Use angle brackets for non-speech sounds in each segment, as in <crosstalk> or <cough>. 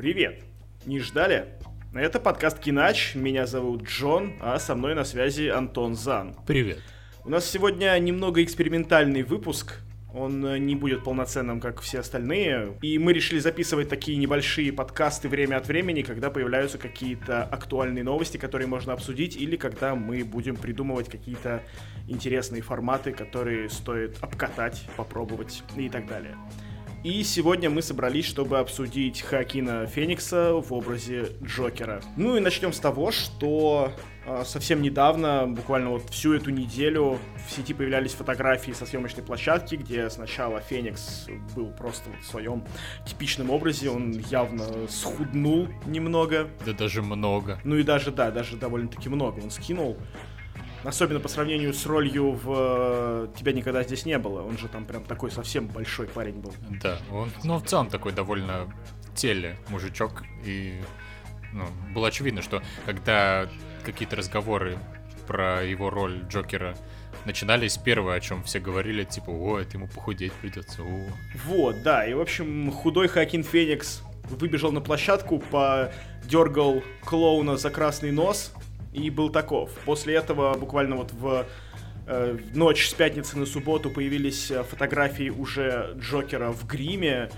Привет! Не ждали? Это подкаст Кинач, меня зовут Джон, а со мной на связи Антон Зан. Привет. У нас сегодня немного экспериментальный выпуск, он э, не будет полноценным, как все остальные. И мы решили записывать такие небольшие подкасты время от времени, когда появляются какие-то актуальные новости, которые можно обсудить, или когда мы будем придумывать какие-то интересные форматы, которые стоит обкатать, попробовать и так далее. И сегодня мы собрались, чтобы обсудить Хакина Феникса в образе Джокера. Ну и начнем с того, что э, совсем недавно, буквально вот всю эту неделю, в сети появлялись фотографии со съемочной площадки, где сначала Феникс был просто вот в своем типичном образе, он явно схуднул немного. Да даже много. Ну и даже, да, даже довольно-таки много он скинул. Особенно по сравнению с ролью в э, «Тебя никогда здесь не было». Он же там прям такой совсем большой парень был. Да, он, ну, в целом такой довольно теле мужичок. И ну, было очевидно, что когда какие-то разговоры про его роль Джокера начинались, первое, о чем все говорили, типа, о, это ему похудеть придется, о. Вот, да, и, в общем, худой Хакин Феникс выбежал на площадку, подергал клоуна за красный нос, и был таков. После этого буквально вот в э, ночь с пятницы на субботу появились э, фотографии уже Джокера в гриме,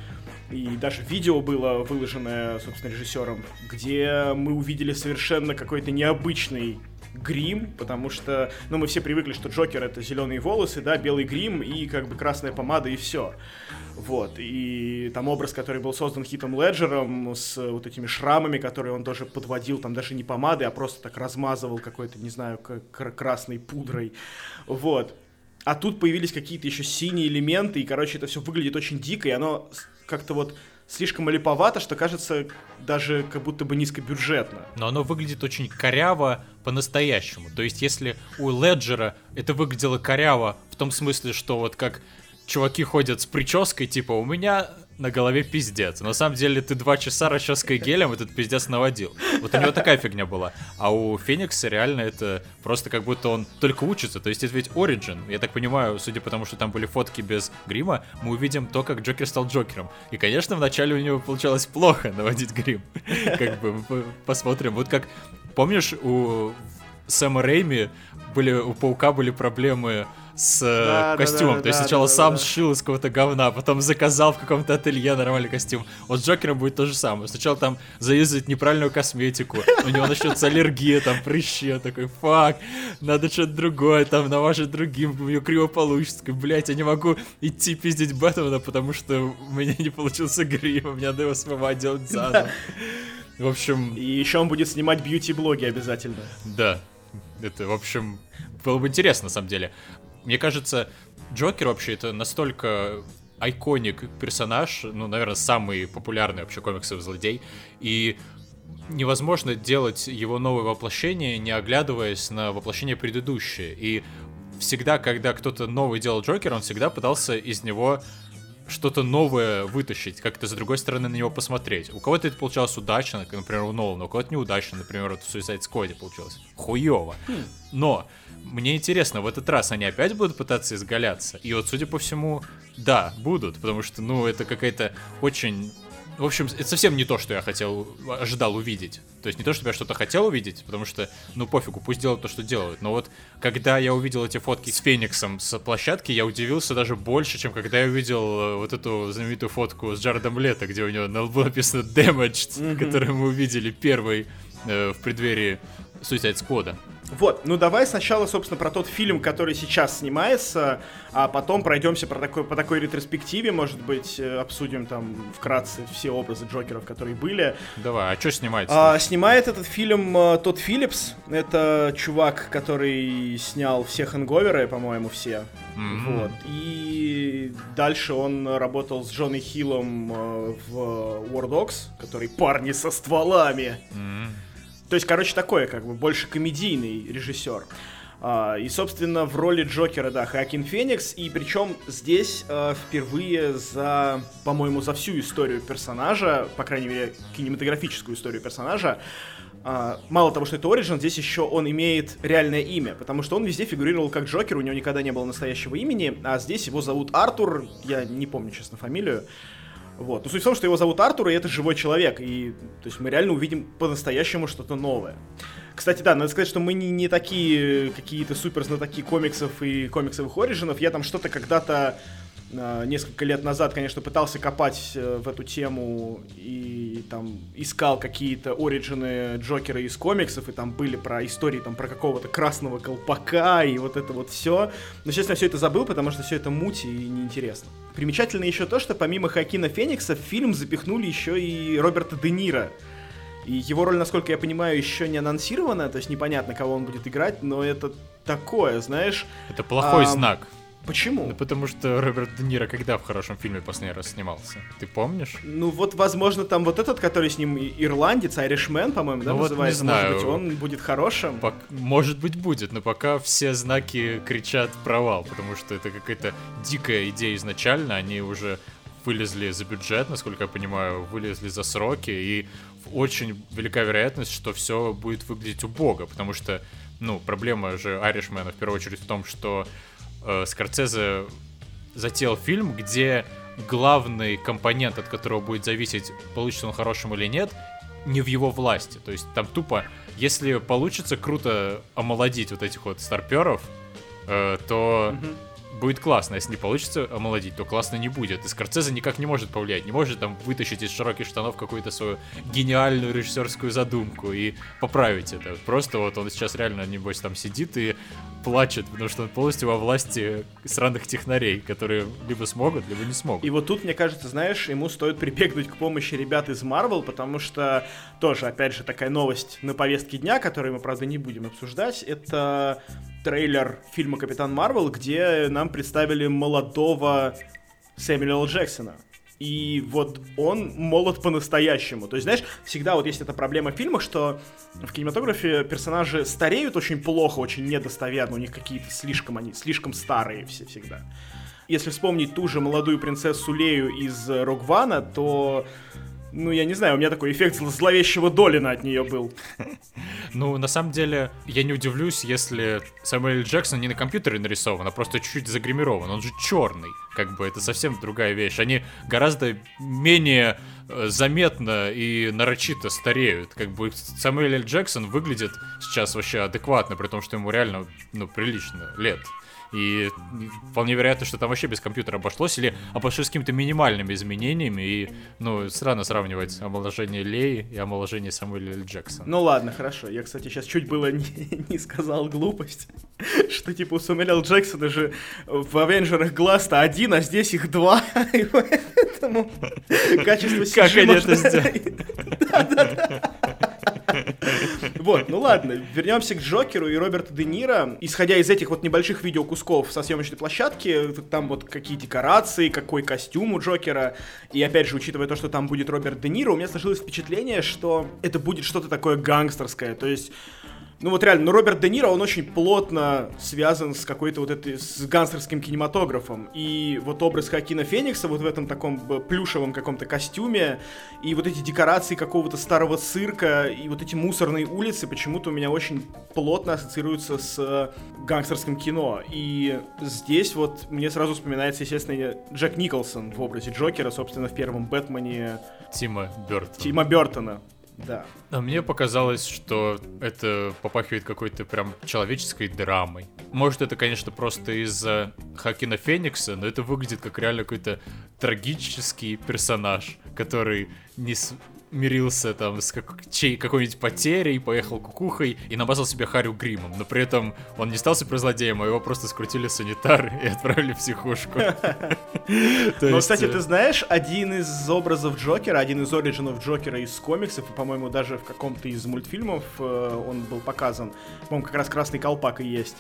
и даже видео было выложенное, собственно, режиссером, где мы увидели совершенно какой-то необычный грим, потому что, ну, мы все привыкли, что Джокер это зеленые волосы, да, белый грим и как бы красная помада и все. Вот, и там образ, который был создан Хитом Леджером с вот этими шрамами, которые он тоже подводил, там даже не помадой, а просто так размазывал какой-то, не знаю, красной пудрой. Вот. А тут появились какие-то еще синие элементы, и, короче, это все выглядит очень дико, и оно как-то вот слишком малиповато, что кажется даже как будто бы низкобюджетно. Но оно выглядит очень коряво по-настоящему. То есть, если у Леджера это выглядело коряво в том смысле, что вот как чуваки ходят с прической, типа, у меня на голове пиздец. На самом деле ты два часа расческой гелем этот пиздец наводил. Вот у него такая фигня была. А у Феникса реально это просто как будто он только учится. То есть это ведь Origin. Я так понимаю, судя по тому, что там были фотки без грима, мы увидим то, как Джокер стал Джокером. И, конечно, вначале у него получалось плохо наводить грим. <laughs> Как бы посмотрим. Вот как, помнишь, у Сэма Рейми были, у Паука были проблемы с э, да, костюмом. Да, да, То есть да, сначала да, сам да. сшил из какого-то говна, а потом заказал в каком-то ателье нормальный костюм. Вот с Джокером будет то же самое. Сначала там заюзать неправильную косметику, у него начнется аллергия, там прыщи, такой, фак, надо что-то другое, там намажет другим, у него криво получится. Блять, я не могу идти пиздить Бэтмена, потому что у меня не получился грим, мне надо его смывать, делать заново. В общем... И еще он будет снимать бьюти-блоги обязательно. Да. Это, в общем, было бы интересно, на самом деле. Мне кажется, Джокер вообще это настолько айконик персонаж, ну, наверное, самый популярный вообще комиксовый злодей, и невозможно делать его новое воплощение, не оглядываясь на воплощение предыдущее. И всегда, когда кто-то новый делал Джокера, он всегда пытался из него что-то новое вытащить, как-то с другой стороны на него посмотреть. У кого-то это получалось удачно, например, у Нолана, у кого-то неудачно, например, вот в Suicide Squad получилось. Хуёво. Хм. Но мне интересно, в этот раз они опять будут пытаться изгаляться? И вот, судя по всему, да, будут, потому что, ну, это какая-то очень в общем, это совсем не то, что я хотел, ожидал увидеть. То есть не то, чтобы я что-то хотел увидеть, потому что, ну, пофигу, пусть делают то, что делают. Но вот, когда я увидел эти фотки с Фениксом с площадки, я удивился даже больше, чем когда я увидел э, вот эту знаменитую фотку с Джаредом Лето, где у него на лбу написано Damaged, mm-hmm. которую мы увидели первый э, в преддверии Suicide Squad. Вот, ну давай сначала, собственно, про тот фильм, который сейчас снимается, а потом пройдемся про такой, по такой ретроспективе, может быть, э, обсудим там вкратце все образы Джокеров, которые были. Давай, а что снимается? А, снимает этот фильм uh, Тодд Филлипс, это чувак, который снял все хэнговеры, по-моему, все. Mm-hmm. Вот. И дальше он работал с Джонни Хиллом uh, в War Dogs, который парни со стволами. Mm-hmm. То есть, короче, такое, как бы, больше комедийный режиссер. Uh, и, собственно, в роли Джокера, да, Хакин Феникс, и причем здесь uh, впервые за, по-моему, за всю историю персонажа, по крайней мере, кинематографическую историю персонажа, uh, мало того, что это Ориджин, здесь еще он имеет реальное имя, потому что он везде фигурировал как Джокер, у него никогда не было настоящего имени, а здесь его зовут Артур, я не помню, честно, фамилию, Вот. Но суть в том, что его зовут Артур, и это живой человек. И то есть мы реально увидим по-настоящему что-то новое. Кстати, да, надо сказать, что мы не, не такие какие-то супер знатоки комиксов и комиксовых оригинов. Я там что-то когда-то несколько лет назад, конечно, пытался копать э, в эту тему и там искал какие-то оригины Джокера из комиксов, и там были про истории там про какого-то красного колпака и вот это вот все. Но, честно, все это забыл, потому что все это муть и неинтересно. Примечательно еще то, что помимо Хакина Феникса в фильм запихнули еще и Роберта Де Ниро. И его роль, насколько я понимаю, еще не анонсирована, то есть непонятно, кого он будет играть, но это такое, знаешь... Это плохой а, знак. Почему? Ну, потому что Роберт Де Ниро когда в хорошем фильме последний раз снимался? Ты помнишь? Ну, вот, возможно, там вот этот, который с ним ирландец, Айришмен, по-моему, да, ну, называется? Вот не знаю. Может быть, он будет хорошим? Пок... Может быть, будет, но пока все знаки кричат провал, потому что это какая-то дикая идея изначально, они уже вылезли за бюджет, насколько я понимаю, вылезли за сроки, и очень велика вероятность, что все будет выглядеть убого, потому что, ну, проблема же Айришмена в первую очередь в том, что э, Скорцезе затеял фильм, где главный компонент, от которого будет зависеть, получится он хорошим или нет, не в его власти. То есть там тупо, если получится круто омолодить вот этих вот старперов, э, то... Mm-hmm будет классно. Если не получится омолодить, то классно не будет. И Скорцезе никак не может повлиять, не может там вытащить из широких штанов какую-то свою гениальную режиссерскую задумку и поправить это. Просто вот он сейчас реально, небось, там сидит и плачет, потому что он полностью во власти сраных технарей, которые либо смогут, либо не смогут. И вот тут, мне кажется, знаешь, ему стоит прибегнуть к помощи ребят из Marvel, потому что тоже, опять же, такая новость на повестке дня, которую мы, правда, не будем обсуждать, это трейлер фильма «Капитан Марвел», где нам представили молодого Сэмюэла Джексона. И вот он молод по-настоящему. То есть, знаешь, всегда вот есть эта проблема в фильмах, что в кинематографе персонажи стареют очень плохо, очень недостоверно, у них какие-то слишком они, слишком старые все всегда. Если вспомнить ту же молодую принцессу Лею из Рогвана, то ну, я не знаю, у меня такой эффект зловещего Долина от нее был. <laughs> Ну, на самом деле, я не удивлюсь, если Самуэль Джексон не на компьютере нарисован, а просто чуть-чуть загримирован. Он же черный. Как бы это совсем другая вещь. Они гораздо менее э, заметно и нарочито стареют. Как бы Самуэль Джексон выглядит сейчас вообще адекватно, при том, что ему реально, ну, прилично лет. И вполне вероятно, что там вообще без компьютера обошлось, или обошлось какими-то минимальными изменениями, и, ну, странно сравнивать омоложение Леи и омоложение Самуэля. Джексона. Ну ладно, хорошо. Я, кстати, сейчас чуть было не, <laughs> не сказал глупость, <laughs> что, типа, у Самуэля. Джексона же в Авенджерах глаз-то один, а здесь их два, <laughs> и поэтому качество Как они это сделали? Вот, ну ладно, вернемся к Джокеру и Роберту Де Ниро. Исходя из этих вот небольших видеокусков со съемочной площадки, там вот какие декорации, какой костюм у Джокера, и опять же, учитывая то, что там будет Роберт Де Ниро, у меня сложилось впечатление, что это будет что-то такое гангстерское, то есть ну вот реально, ну Роберт Де Ниро, он очень плотно связан с какой-то вот этой, с гангстерским кинематографом. И вот образ Хакина Феникса вот в этом таком плюшевом каком-то костюме, и вот эти декорации какого-то старого цирка, и вот эти мусорные улицы почему-то у меня очень плотно ассоциируются с э, гангстерским кино. И здесь вот мне сразу вспоминается, естественно, Джек Николсон в образе Джокера, собственно, в первом Бэтмене Тима Бертона. Тима Бертона. Да. А мне показалось, что это попахивает какой-то прям человеческой драмой. Может, это, конечно, просто из-за Хакина Феникса, но это выглядит как реально какой-то трагический персонаж, который не, мирился там с как, чей, какой-нибудь потерей, поехал кукухой и набазал себя Харю Гримом, но при этом он не стал суперзлодеем, а его просто скрутили санитар <laughs> и отправили в психушку. <laughs> Ну, кстати, ты знаешь, один из образов Джокера, один из оригинов Джокера из комиксов, и, по-моему, даже в каком-то из мультфильмов э, он был показан, по-моему, как раз Красный Колпак и есть,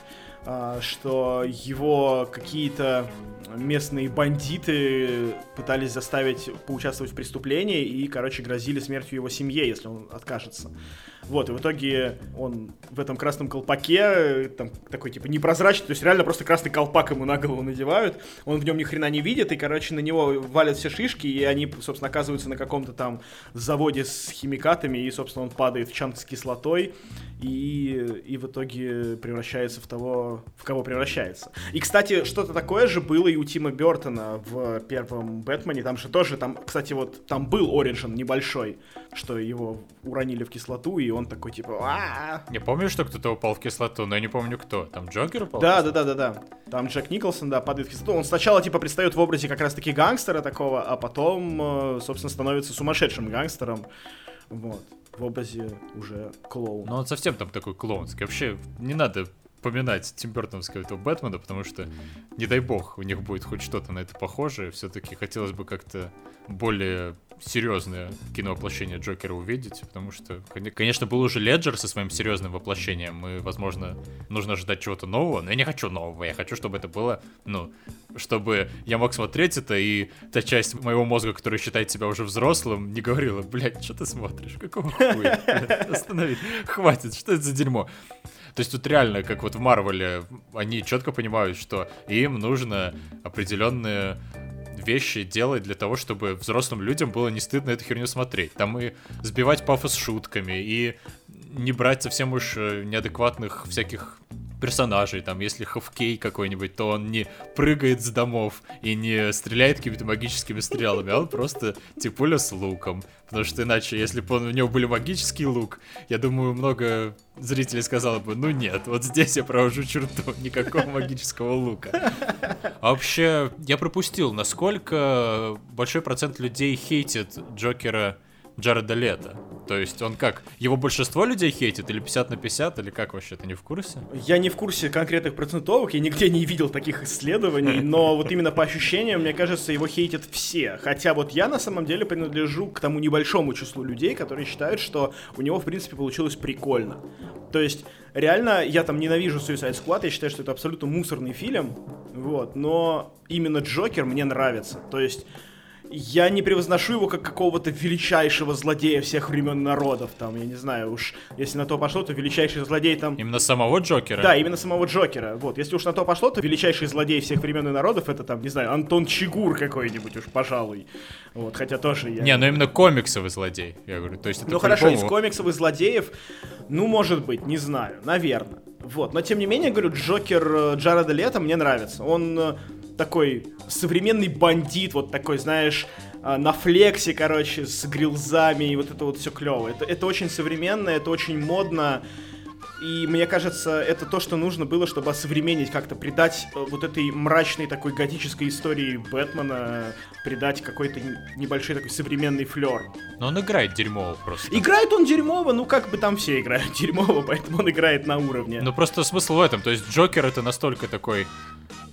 что его какие-то местные бандиты пытались заставить поучаствовать в преступлении и, короче, грозили смертью его семье, если он откажется. Вот, и в итоге он в этом красном колпаке, там такой типа непрозрачный, то есть реально просто красный колпак ему на голову надевают, он в нем ни хрена не видит, и, короче, на него валят все шишки, и они, собственно, оказываются на каком-то там заводе с химикатами, и, собственно, он падает в чан с кислотой, и, и в итоге превращается в того, в кого превращается. И, кстати, что-то такое же было и у Тима Бертона в первом Бэтмене, там же тоже, там, кстати, вот там был Ориджин небольшой, что его уронили в кислоту, и он такой, типа, а Не помню, что кто-то упал в кислоту, но я не помню кто. Там Джокер упал? Да, да, да, да, да. Там Джек Николсон, да, падает в кислоту. Он сначала, типа, предстает в образе как раз-таки гангстера такого, а потом, э, собственно, становится сумасшедшим гангстером. Вот. В образе уже клоуна. Ну он совсем там такой клоунский. Вообще, не надо поминать Тим Бертоновского этого Бэтмена, потому что, не дай бог, у них будет хоть что-то на это похожее. Все-таки хотелось бы как-то более серьезное киновоплощение Джокера увидеть, потому что, конечно, был уже Леджер со своим серьезным воплощением, и, возможно, нужно ожидать чего-то нового, но я не хочу нового, я хочу, чтобы это было, ну, чтобы я мог смотреть это, и та часть моего мозга, которая считает себя уже взрослым, не говорила, блядь, что ты смотришь, какого хуя, останови, хватит, что это за дерьмо. То есть тут реально, как вот в Марвеле, они четко понимают, что им нужно определенные вещи делать для того, чтобы взрослым людям было не стыдно эту херню смотреть. Там и сбивать пафос шутками, и не брать совсем уж э, неадекватных всяких персонажей, там, если Хавкей какой-нибудь, то он не прыгает с домов и не стреляет какими-то магическими стрелами, а он просто типуля с луком. Потому что иначе, если бы у него были магический лук, я думаю, много зрителей сказало бы, ну нет, вот здесь я провожу черту, <laughs> никакого магического лука. А вообще, я пропустил, насколько большой процент людей хейтит Джокера Джареда Лето. То есть он как, его большинство людей хейтит или 50 на 50, или как вообще, ты не в курсе? Я не в курсе конкретных процентовок, я нигде не видел таких исследований, но <laughs> вот именно по ощущениям, мне кажется, его хейтят все. Хотя вот я на самом деле принадлежу к тому небольшому числу людей, которые считают, что у него, в принципе, получилось прикольно. То есть, реально, я там ненавижу Suicide Squad, я считаю, что это абсолютно мусорный фильм, вот, но именно Джокер мне нравится. То есть, я не превозношу его как какого-то величайшего злодея всех времен народов, там, я не знаю, уж если на то пошло, то величайший злодей там... Именно самого Джокера? Да, именно самого Джокера, вот, если уж на то пошло, то величайший злодей всех времен и народов, это там, не знаю, Антон Чигур какой-нибудь уж, пожалуй, вот, хотя тоже я... Не, ну именно комиксовый злодей, я говорю, то есть это Ну хорошо, из комиксовых злодеев, ну, может быть, не знаю, наверное. Вот, но тем не менее, говорю, Джокер э, Джареда Лето мне нравится. Он э, такой современный бандит, вот такой, знаешь, а, на флексе, короче, с грилзами, и вот это вот все клево. Это, это очень современно, это очень модно. И мне кажется, это то, что нужно было, чтобы осовременить, как-то придать э, вот этой мрачной такой готической истории Бэтмена, придать какой-то небольшой такой современный флер. Но он играет дерьмово просто. Играет он дерьмово, ну как бы там все играют <laughs> дерьмово, поэтому он играет на уровне. Ну просто смысл в этом, то есть Джокер это настолько такой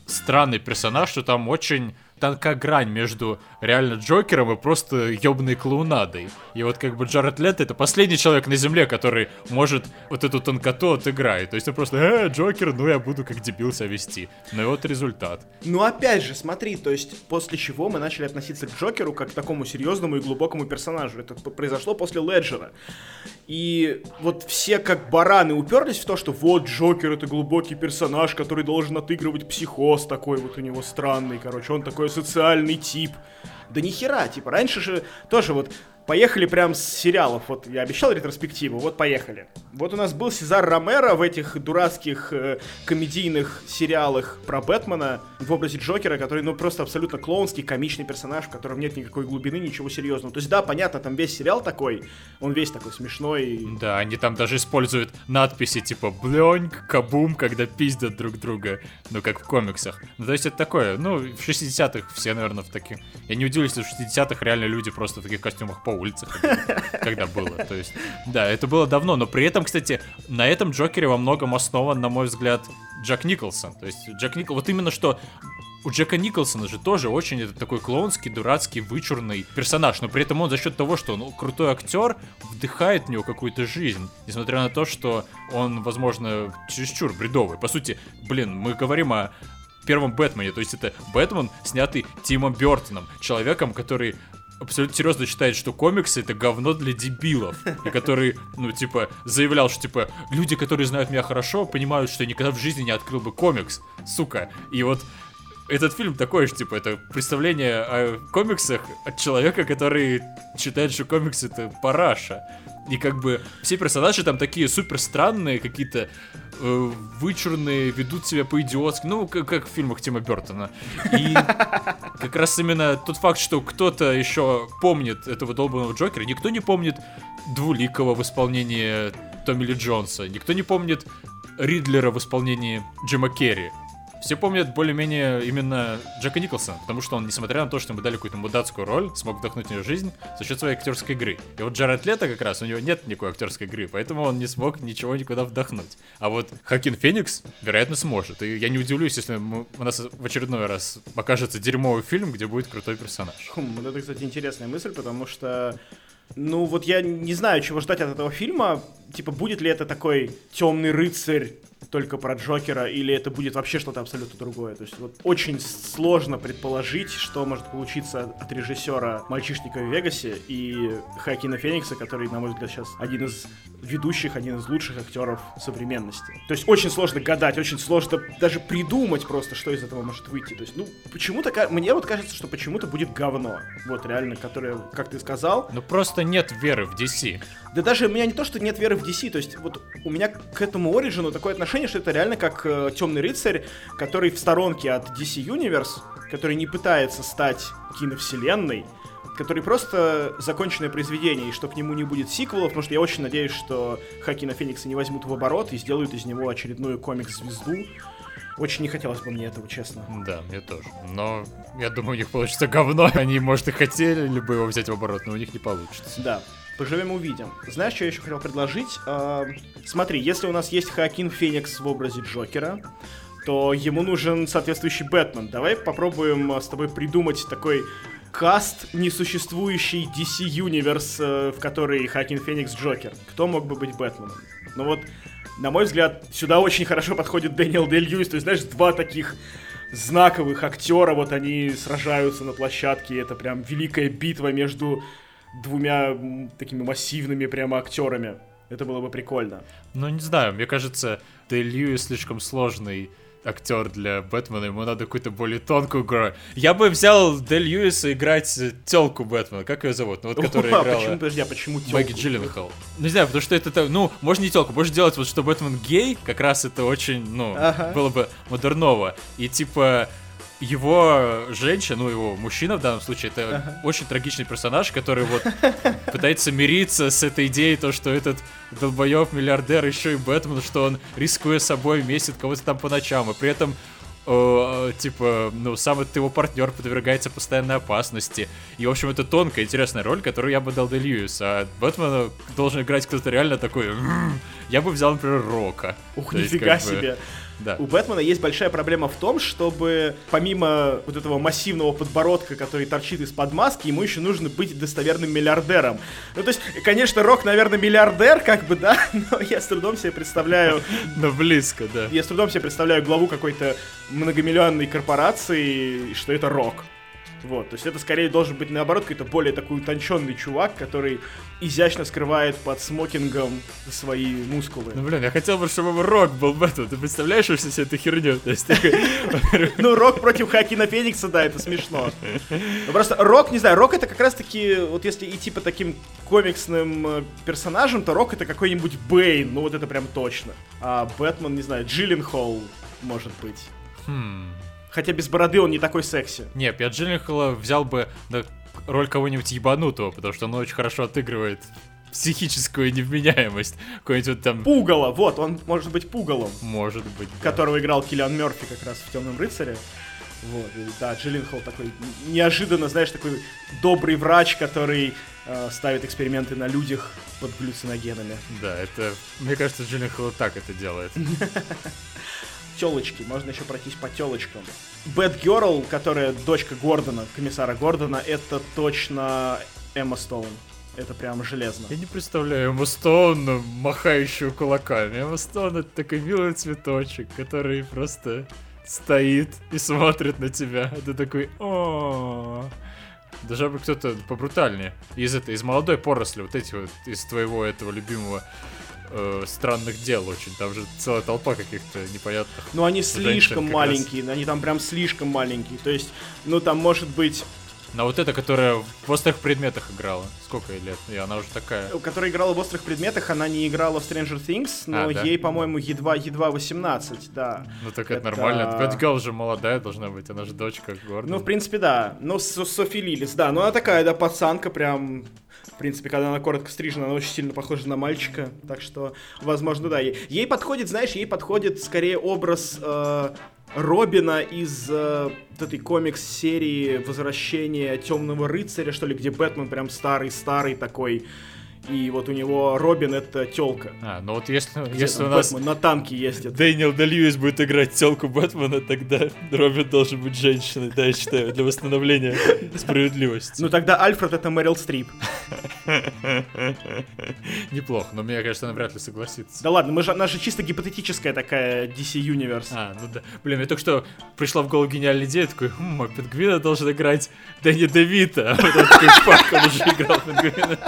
странный персонаж, что там очень тонка грань между реально Джокером и просто ёбной клоунадой. И вот как бы Джаред Лето это последний человек на земле, который может вот эту тонкоту отыграть. То есть он просто, э, Джокер, ну я буду как дебил себя вести. Ну и вот результат. Ну опять же, смотри, то есть после чего мы начали относиться к Джокеру как к такому серьезному и глубокому персонажу. Это произошло после Леджера. И вот все как бараны уперлись в то, что вот Джокер это глубокий персонаж, который должен отыгрывать психоз такой вот у него странный, короче, он такой социальный тип. Да нихера, типа, раньше же тоже вот Поехали прям с сериалов. Вот я обещал ретроспективу, вот поехали. Вот у нас был Сезар Ромеро в этих дурацких э, комедийных сериалах про Бэтмена в образе Джокера, который, ну, просто абсолютно клоунский, комичный персонаж, в котором нет никакой глубины, ничего серьезного. То есть, да, понятно, там весь сериал такой, он весь такой смешной. Да, они там даже используют надписи типа «Блёньк», «Кабум», когда пиздят друг друга, ну, как в комиксах. Ну, то есть это такое, ну, в 60-х все, наверное, в таких... Я не удивлюсь, что в 60-х реально люди просто в таких костюмах по улице когда было. То есть, да, это было давно, но при этом, кстати, на этом Джокере во многом основан, на мой взгляд, Джек Николсон. То есть Джек Николсон, вот именно что у Джека Николсона же тоже очень это такой клоунский, дурацкий, вычурный персонаж, но при этом он за счет того, что он крутой актер, вдыхает в него какую-то жизнь, несмотря на то, что он, возможно, чересчур бредовый. По сути, блин, мы говорим о первом Бэтмене, то есть это Бэтмен, снятый Тимом Бертоном, человеком, который абсолютно серьезно считает, что комиксы это говно для дебилов. И который, ну, типа, заявлял, что, типа, люди, которые знают меня хорошо, понимают, что я никогда в жизни не открыл бы комикс, сука. И вот этот фильм такой же, типа, это представление о комиксах от человека, который считает, что комикс это параша. И как бы все персонажи там такие супер странные, какие-то э, вычурные, ведут себя по-идиотски, ну, как, как в фильмах Тима Бертона. И как раз именно тот факт, что кто-то еще помнит этого долбанного Джокера, никто не помнит Двуликого в исполнении Томми Ли Джонса, никто не помнит Ридлера в исполнении Джима Керри. Все помнят более-менее именно Джека Николсона, потому что он, несмотря на то, что ему дали какую-то мудацкую роль, смог вдохнуть в нее жизнь за счет своей актерской игры. И вот Джаред Лето как раз, у него нет никакой актерской игры, поэтому он не смог ничего никуда вдохнуть. А вот Хакин Феникс, вероятно, сможет. И я не удивлюсь, если мы, у нас в очередной раз покажется дерьмовый фильм, где будет крутой персонаж. Хм, вот это, кстати, интересная мысль, потому что ну вот я не знаю, чего ждать от этого фильма. Типа, будет ли это такой темный рыцарь только про Джокера, или это будет вообще что-то абсолютно другое. То есть вот очень сложно предположить, что может получиться от режиссера «Мальчишника в Вегасе» и Хакина Феникса, который, на мой взгляд, сейчас один из ведущих, один из лучших актеров современности. То есть очень сложно гадать, очень сложно даже придумать просто, что из этого может выйти. То есть, ну, почему-то, мне вот кажется, что почему-то будет говно. Вот реально, которое, как ты сказал. Ну просто нет веры в DC. Да даже у меня не то, что нет веры в DC, то есть вот у меня к этому Ориджину такое отношение, что это реально как э, Темный рыцарь, который в сторонке от DC Universe, который не пытается стать киновселенной, который просто законченное произведение, и что к нему не будет сиквелов, потому что я очень надеюсь, что Хакина Феникса не возьмут в оборот и сделают из него очередную комикс-звезду. Очень не хотелось бы мне этого, честно. Да, мне тоже. Но я думаю, у них получится говно. <laughs> Они, может, и хотели бы его взять в оборот, но у них не получится. Да. Поживем увидим. Знаешь, что я еще хотел предложить? Э, смотри, если у нас есть Хакин Феникс в образе Джокера, то ему нужен соответствующий Бэтмен. Давай попробуем э, с тобой придумать такой каст несуществующий DC Universe, э, в который Хакин Феникс Джокер. Кто мог бы быть Бэтменом? Ну вот, на мой взгляд, сюда очень хорошо подходит Дэниел Дель Льюис. То есть, знаешь, два таких знаковых актера, вот они сражаются на площадке, это прям великая битва между двумя такими массивными прямо актерами. Это было бы прикольно. Ну, не знаю, мне кажется, Дэй Льюис слишком сложный актер для Бэтмена, ему надо какую-то более тонкую игру. Я бы взял Дэй Льюиса играть телку Бэтмена, как ее зовут? Ну вот, которая а, играла... Почему, подожди, а почему телку? Мэгги Джилленхол. Ну, не знаю, потому что это, ну, можно не телку, можно делать вот, что Бэтмен гей, как раз это очень, ну, ага. было бы модерново. И типа его женщина, ну его мужчина в данном случае, это ага. очень трагичный персонаж, который вот пытается мириться с этой идеей, то, что этот долбоеб миллиардер еще и Бэтмен, что он, рискуя собой, месит кого-то там по ночам, и при этом о, типа, ну, сам этот его партнер подвергается постоянной опасности. И, в общем, это тонкая, интересная роль, которую я бы дал Де Льюис. А Бэтмена должен играть кто-то реально такой... Я бы взял, например, Рока. Ух, нифига есть, себе. Бы, да. У Бэтмена есть большая проблема в том, чтобы помимо вот этого массивного подбородка, который торчит из-под маски, ему еще нужно быть достоверным миллиардером. Ну, то есть, конечно, Рок, наверное, миллиардер, как бы, да, <laughs> но я с трудом себе представляю... <laughs> Но близко, да. Я с трудом себе представляю главу какой-то многомиллионной корпорации, что это Рок. Вот, то есть это скорее должен быть наоборот какой-то более такой утонченный чувак, который изящно скрывает под смокингом свои мускулы. Ну блин, я хотел бы, чтобы Рок был в этом. Ты представляешь вообще всю эту херню? То есть, ну, Рок против Хакина Феникса, да, это смешно. Ну, просто Рок, не знаю, Рок это как раз таки, вот если идти по таким комиксным э, персонажам, то Рок это какой-нибудь Бэйн, ну вот это прям точно. А Бэтмен, не знаю, Джиллин Холл, может быть. Хотя без бороды он не такой секси. Нет, я Джилленхола взял бы на роль кого-нибудь ебанутого, потому что он очень хорошо отыгрывает психическую невменяемость. Какой-нибудь там... Пугало, вот, он может быть пугалом. Может быть, да. Которого играл Киллиан Мерфи как раз в «Темном рыцаре». Вот, и, да, Джилленхол такой неожиданно, знаешь, такой добрый врач, который э, ставит эксперименты на людях под галлюциногенами. Да, это, мне кажется, Джилленхол так это делает. <laughs> телочки, можно еще пройтись по телочкам. Бэт Герл, которая дочка Гордона, комиссара Гордона, это точно Эмма Стоун. Это прям железно. Я не представляю Эмма Стоун, махающую кулаками. Эмма Стоун это такой милый цветочек, который просто стоит и смотрит на тебя. Это такой, Должна быть кто-то побрутальнее. Из этой, из молодой поросли, вот эти вот, из твоего этого любимого э, странных дел очень. Там же целая толпа каких-то непонятных. Ну, они слишком маленькие, они там прям слишком маленькие. То есть, ну, там может быть На вот эта, которая в острых предметах играла. Сколько ей лет? И она уже такая. которая играла в острых предметах, она не играла в Stranger Things, но А, да? ей, по-моему, едва, едва 18, да. Ну так это, Это- нормально. Бэтгал уже молодая должна быть, она же дочка Гордона. Ну, в принципе, да. Ну, Со- Софи Лилис, да. Ну, она такая, да, пацанка прям... В принципе, когда она коротко стрижена, она очень сильно похожа на мальчика. Так что, возможно, да. Ей, ей подходит, знаешь, ей подходит скорее образ э, Робина из э, этой комикс-серии «Возвращение Темного рыцаря», что ли, где Бэтмен прям старый-старый такой. И вот у него Робин — это телка. А, ну вот если, если у нас Бэтмен на танке ездит. Дэниел Дельюис будет играть телку Бэтмена, тогда Робин должен быть женщиной, да, я считаю, для восстановления <laughs> справедливости. Ну тогда Альфред — это Мэрил Стрип. <laughs> неплохо, но мне кажется, она вряд ли согласится. Да ладно, мы же, она же чисто гипотетическая такая DC Universe. А, ну да. Блин, мне только что пришла в голову гениальная идея, такой, хм, а Пингвина должен играть Дэнни Девита. А <laughs> потом такой, фак, он уже играл Пингвина.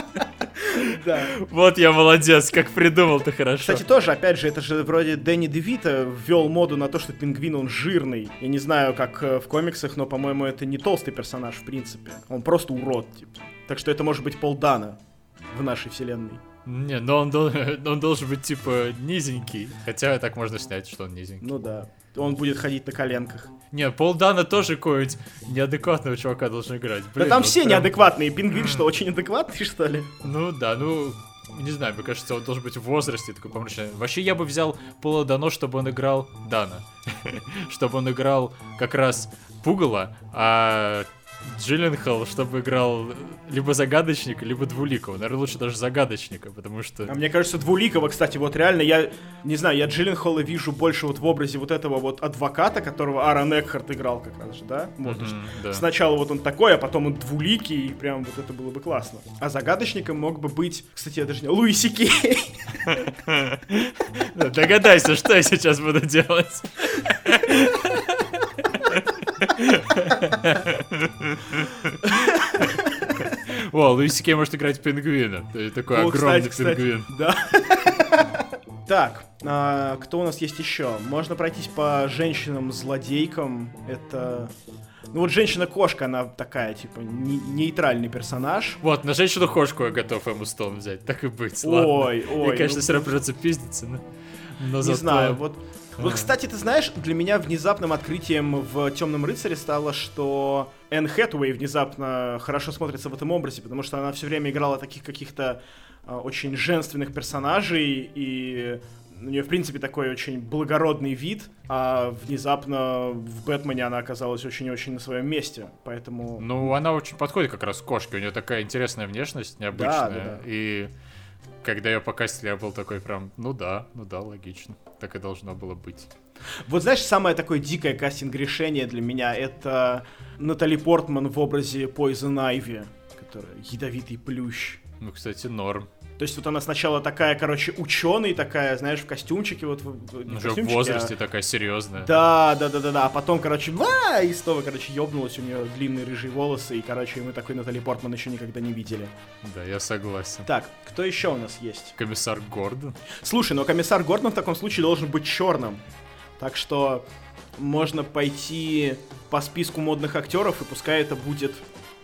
Да. Вот я молодец, как придумал ты хорошо. Кстати, тоже, опять же, это же вроде Дэнни Девита ввел моду на то, что пингвин, он жирный. Я не знаю, как э, в комиксах, но, по-моему, это не толстый персонаж, в принципе. Он просто урод, типа. Так что это может быть Пол Дана в нашей вселенной. Не, но он, дол- <laughs> он должен быть типа низенький. Хотя так можно снять, что он низенький. Ну да. Он будет ходить на коленках. Не, Пол Дана тоже какого-нибудь неадекватного чувака должен играть. Да Блин, там вот все прям- неадекватные. Пингвин что, очень адекватный, что ли? Ну да, ну не знаю, мне кажется, он должен быть в возрасте такой помрачный. Вообще я бы взял Пола Дано, чтобы он играл Дана. <laughs> чтобы он играл как раз Пугала, а Джилленхол, чтобы играл либо загадочника, либо двуликого. Наверное, лучше даже загадочника, потому что... А мне кажется, Двуликова, кстати, вот реально, я не знаю, я Джилленхола вижу больше вот в образе вот этого вот адвоката, которого Аарон Экхарт играл как раз же, да? Вот, что да. Сначала вот он такой, а потом он двуликий, и прям вот это было бы классно. А загадочником мог бы быть, кстати, я даже не... Луи Сикей. Да, <laughs> Догадайся, что я сейчас буду делать. <laughs> <laughs> О, Луиси Кей может играть пингвина. Есть Такой огромный пингвин. Да. <laughs> Так, а, кто у нас есть еще? Можно пройтись по женщинам-злодейкам. Это... Ну вот женщина-кошка, она такая, типа, не- нейтральный персонаж. Вот, на женщину-кошку я готов ему стол взять. Так и быть, ладно. Ой, ой. Мне, конечно, ну, все равно придется пиздиться, но... но Не зато- знаю, вот. Вот, кстати, ты знаешь, для меня внезапным открытием в Темном рыцаре стало, что Энн Хэтуэй внезапно хорошо смотрится в этом образе, потому что она все время играла таких каких-то а, очень женственных персонажей, и у нее, в принципе, такой очень благородный вид, а внезапно в Бэтмене она оказалась очень-очень на своем месте, поэтому... Ну, она очень подходит как раз к кошке. У нее такая интересная внешность, необычная. Да, да, да. И когда ее покастили, я был такой прям, ну да, ну да, логично. Так и должно было быть. Вот знаешь, самое такое дикое кастинг-решение для меня это Натали Портман в образе Poison Ivy, которая ядовитый плющ. Ну, кстати, норм. То есть вот она сначала такая, короче, ученый такая, знаешь, в костюмчике, вот в, Уже в возрасте а- такая серьезная. Да, да, да, да, да. А потом, короче, ва, и снова, короче, ёбнулась у нее длинные рыжие волосы, и, короче, мы такой Натали Портман еще никогда не видели. Да, я согласен. Так, кто еще у нас есть? Комиссар Гордон. Слушай, но комиссар Гордон в таком случае должен быть черным. Так что можно пойти по списку модных актеров, и пускай это будет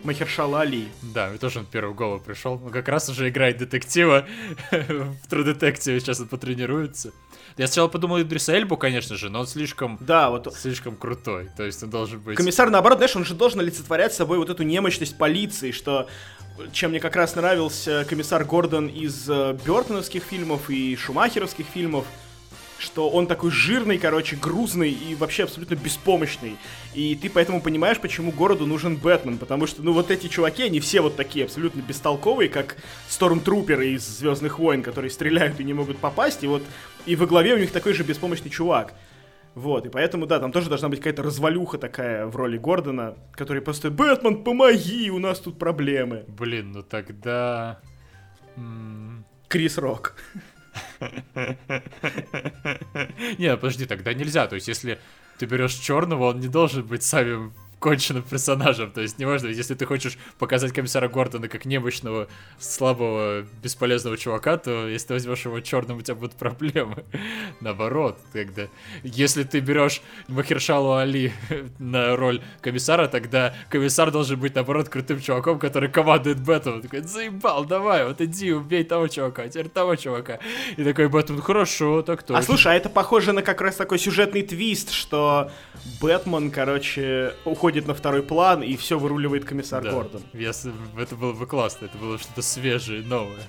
Махершала Али. Да, мне тоже он первый в голову пришел. Он как раз уже играет детектива <laughs> в True Detective, сейчас он потренируется. Я сначала подумал Идриса Эльбу, конечно же, но он слишком, Да, вот слишком крутой. То есть он должен быть... Комиссар, наоборот, знаешь, он же должен олицетворять собой вот эту немощность полиции, что чем мне как раз нравился комиссар Гордон из э, Бёртоновских фильмов и Шумахеровских фильмов, что он такой жирный, короче, грузный и вообще абсолютно беспомощный. И ты поэтому понимаешь, почему городу нужен Бэтмен, потому что, ну, вот эти чуваки, они все вот такие абсолютно бестолковые, как Стормтруперы из Звездных войн, которые стреляют и не могут попасть, и вот и во главе у них такой же беспомощный чувак. Вот, и поэтому, да, там тоже должна быть какая-то развалюха такая в роли Гордона, который просто «Бэтмен, помоги, у нас тут проблемы». Блин, ну тогда... Крис Рок. <laughs> Не, подожди, тогда нельзя. То есть, если ты берешь черного, он не должен быть самым конченным персонажем. То есть неважно, если ты хочешь показать комиссара Гордона как немощного, слабого, бесполезного чувака, то если ты возьмешь его черным, у тебя будут проблемы. <laughs> Наоборот, когда... Если ты берешь Махершалу Али <laughs> на роль комиссара, тогда комиссар должен быть, наоборот, крутым чуваком, который командует Бэтменом. Такой, заебал, давай, вот иди, убей того чувака, а теперь того чувака. И такой Бэтмен, хорошо, так точно. А слушай, а это похоже на как раз такой сюжетный твист, что Бэтмен, короче, уходит на второй план и все выруливает комиссар Да. Гордон. Я это было бы классно, это было что-то свежее, новое.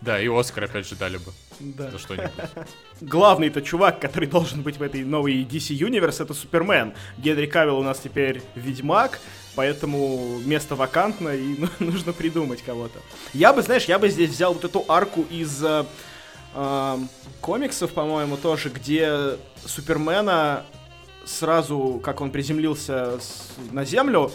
Да, и Оскар опять же дали бы Да. за что-нибудь. <laughs> Главный-то чувак, который должен быть в этой новой DC Universe, это Супермен. Генри Кавилл у нас теперь Ведьмак, поэтому место вакантно и ну, <laughs> нужно придумать кого-то. Я бы, знаешь, я бы здесь взял вот эту арку из э, эм, комиксов, по-моему, тоже, где Супермена сразу, как он приземлился с- на Землю,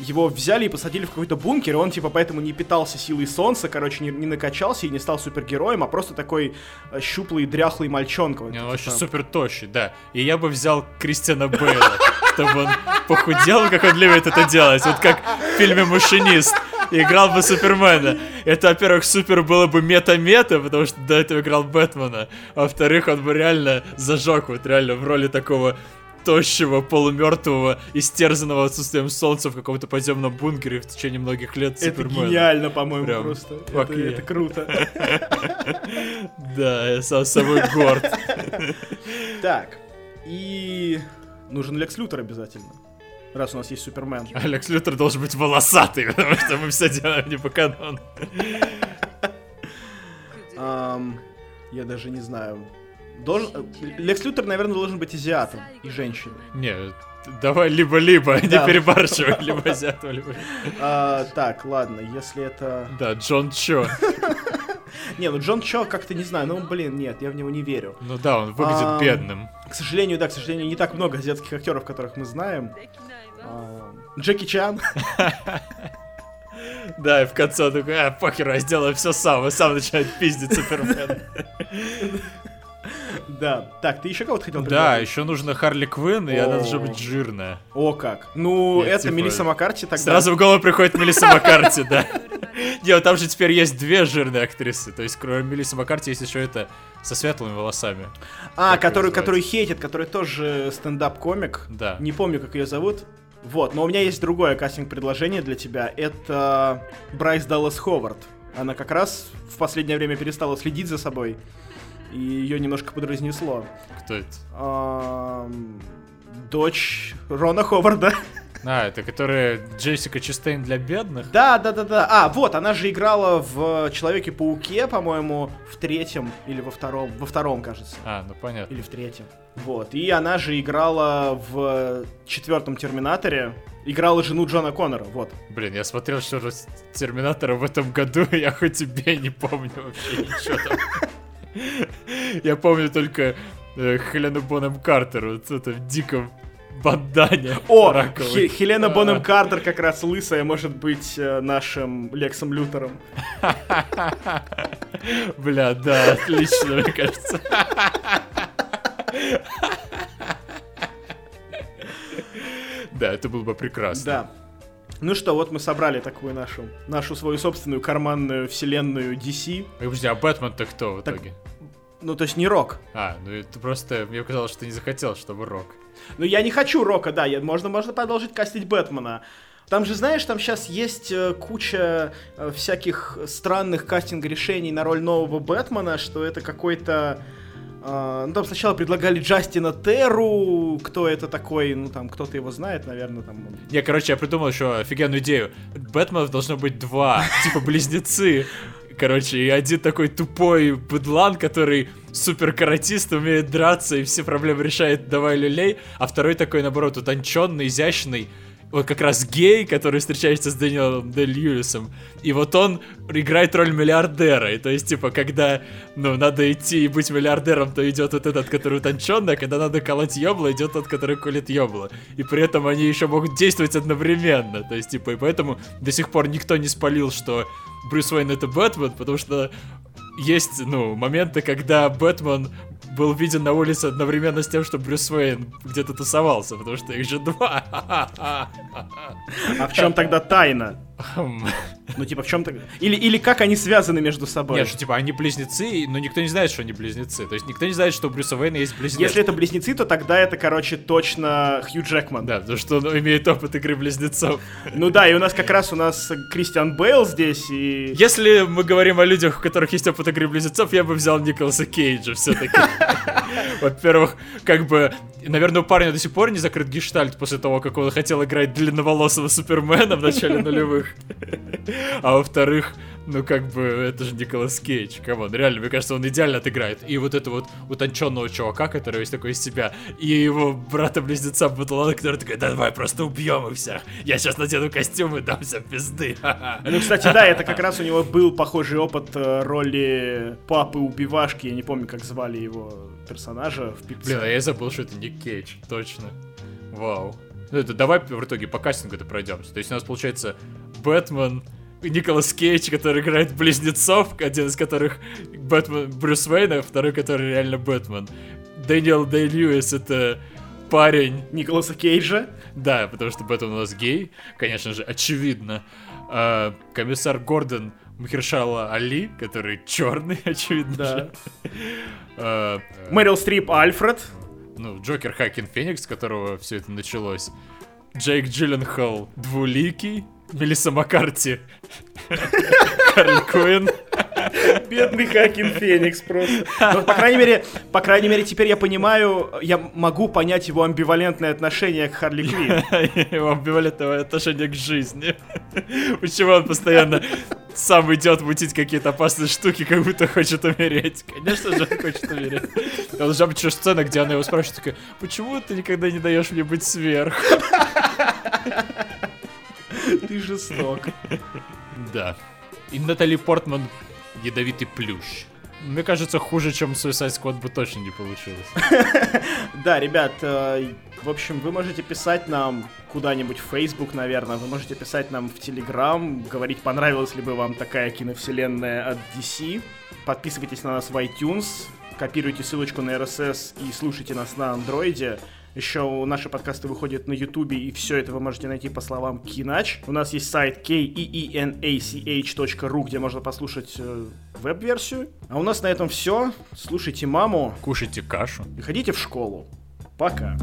его взяли и посадили в какой-то бункер, и он, типа, поэтому не питался силой солнца, короче, не, не накачался и не стал супергероем, а просто такой э, щуплый, дряхлый мальчонка. Вот, Не, он вообще супер тощий, да. И я бы взял Кристиана Бейла, <laughs> чтобы он похудел, как он любит это делать. Вот как в фильме «Машинист». Играл бы Супермена. Это, во-первых, супер было бы мета-мета, потому что до этого играл Бэтмена. А во-вторых, он бы реально зажег, вот реально в роли такого тощего, полумертвого, истерзанного отсутствием солнца в каком-то подземном бункере в течение многих лет Это Супермена. гениально, по-моему, Прям просто. Это, это круто. <laughs> Да, я сам собой горд. <laughs> Так, и нужен Лекс Лютер обязательно. Раз у нас есть Супермен. Алекс Лютер должен быть волосатый, <laughs> потому что мы все делаем не по канону. Я даже не знаю. Должен... Лекс Лютер, наверное, должен быть азиатом и женщиной. Не, давай либо-либо, <laughs> не Да. перебарщивай, либо азиатом, либо... А, так, ладно, если это... Да, Джон Чо. <laughs> Не, ну Джон Чо как-то не знаю, ну блин, нет, я в него не верю. Ну да, он выглядит Ам. бедным. К сожалению, да, к сожалению, не так много азиатских актеров, которых мы знаем. Ам, Джеки Чан. <laughs> Да, и в конце он такой, а, похер, я сделаю все сам, и сам начинает пиздить Супермена. Да. Так, ты еще кого-то хотел Да, еще нужно Харли Квинн, и она должна быть жирная. О, как. Ну, Нет, это типа, Мелисса Маккарти тогда. Сразу в голову приходит Мелисса <laughs> Маккарти, да. Не, вот там же теперь есть две жирные актрисы. То есть, кроме Мелиссы Маккарти, есть еще это со светлыми волосами. А, её который хейтит, который тоже стендап-комик. Да. Не помню, как ее зовут. Вот, но у меня есть другое кастинг-предложение для тебя. Это Брайс Даллас Ховард. Она как раз в последнее время перестала следить за собой. И ее немножко подразнесло. Кто это? Дочь Рона Ховарда. А, это которая Джессика Честейн для бедных? Да, да, да, да. А, вот, она же играла в Человеке-пауке, по-моему, в третьем или во втором. Во втором, кажется. А, ну понятно. Или в третьем. Вот. И она же играла в четвертом Терминаторе. Играла жену Джона Коннора. Вот. Блин, я смотрел что Терминатора в этом году, <laughs> я хоть тебе не помню вообще ничего там. Я помню только э, Хелену Бонем Картер, вот это в диком бандане О. Хе- Хелена А. Бонем Картер как раз лысая может быть э, нашим Лексом Лютером. <laughs> Бля, да, отлично, мне кажется. <laughs> Да, это было бы прекрасно. Да. Ну что, вот мы собрали такую нашу, нашу свою собственную карманную вселенную DC. Ой, Подожди, а Бэтмен-то кто в Так- итоге? Ну, то есть не Рок. А, ну это просто, мне казалось, что ты не захотел, чтобы Рок. Ну, я не хочу Рока, да, я, можно, можно продолжить кастить Бэтмена. Там же, знаешь, там сейчас есть э, куча э, всяких странных кастинг-решений на роль нового Бэтмена, что это какой-то... э, ну, там сначала предлагали Джастина Терру, кто это такой, ну, там, кто-то его знает, наверное, там... Не, короче, я придумал еще офигенную идею. Бэтменов должно быть два, <laughs> типа близнецы. Короче, и один такой тупой быдлан, который супер каратист, умеет драться и все проблемы решает, давай люлей. А второй такой, наоборот, утонченный, изящный, вот как раз гей, который встречается с Дэниелом Дэ Льюисом. И вот он играет роль миллиардера. И то есть, типа, когда, ну, надо идти и быть миллиардером, то идет вот этот, который утонченный, а когда надо колоть ёбло, идет тот, который колет ёбло. И при этом они еще могут действовать одновременно. То есть, типа, и поэтому до сих пор никто не спалил, что Брюс Уэйн это Бэтмен, потому что есть, ну, моменты, когда Бэтмен был виден на улице одновременно с тем, что Брюс Уэйн где-то тусовался, потому что их же два. <laughs> А в чем тогда тайна? Ну, типа, в чем тогда? Или, или как они связаны между собой? Нет, что типа они близнецы, но никто не знает, что они близнецы. То есть никто не знает, что у Брюса Уэйна есть близнецы. Если это близнецы, то тогда это, короче, точно Хью Джекман. Да, потому что он имеет опыт игры близнецов. Ну да, и у нас как раз у нас Кристиан Бейл здесь, и... Если мы говорим о людях, у которых есть опыт игры близнецов, я бы взял Николаса Кейджа все-таки. <laughs> Во-первых, как бы, наверное, у парня до сих пор не закрыт гештальт после того, как он хотел играть длинноволосого Супермена в начале нулевых. <laughs> А во-вторых, ну как бы, это же Николас Кейдж, come on, реально, мне кажется, он идеально отыграет. И вот это вот утонченного чувака, который весь такой из себя, и его брата-близнеца Батлана, который такой, да давай просто убьем их всех, я сейчас надену костюм и дам всем пизды. <laughs> Ну, кстати, да, это как раз у него был похожий опыт э, роли папы убивашки, я не помню, как звали его персонажа в пипце. Блин, а я забыл, что это Ник Кейдж, точно. Вау. Ну это давай в итоге по кастингу это пройдемся. То есть у нас получается Бэтмен, Николас Кейдж, который играет близнецов, один из которых Бэтмен Брюс Уэйн, а второй, который реально Бэтмен. Дэниел Дэй Льюис это парень. Николаса Кейджа? Да, потому что Бэтмен у нас гей, конечно же, очевидно. А, комиссар Гордон Махершала Али, который черный, <laughs> очевидно Да. же. А, Мэрил Стрип Альфред. ну, Джокер Хакин Феникс, с которого все это началось. Джейк Джилленхол двуликий. Мелисса Маккарти. Харли Куин. Бедный Хакин Феникс просто. Ну, по крайней мере, по крайней мере, теперь я понимаю, я могу понять его амбивалентное отношение к Харли Квинн. Его амбивалентное отношение к жизни. Почему он постоянно сам идет мутить какие-то опасные штуки, как будто хочет умереть. Конечно же, он хочет умереть. Он же еще сцена, где она его спрашивает, такая, почему ты никогда не даешь мне быть сверху? <laughs> Ты жесток. Да. И Натали Портман ядовитый плющ. Мне кажется, хуже, чем Suicide Squad бы точно не получилось. <laughs> Да, ребят, э, в общем, вы можете писать нам куда-нибудь в Facebook, наверное, вы можете писать нам в Telegram, говорить, понравилась ли бы вам такая киновселенная от DC. Подписывайтесь на нас в iTunes, копируйте ссылочку на RSS и слушайте нас на андроиде. Еще наши подкасты выходят на Ютубе, и все это вы можете найти по словам Кинач. У нас есть сайт keenach.ru, где можно послушать э, веб-версию. А у нас на этом все. Слушайте маму Кушайте кашу. и ходите в школу. Пока.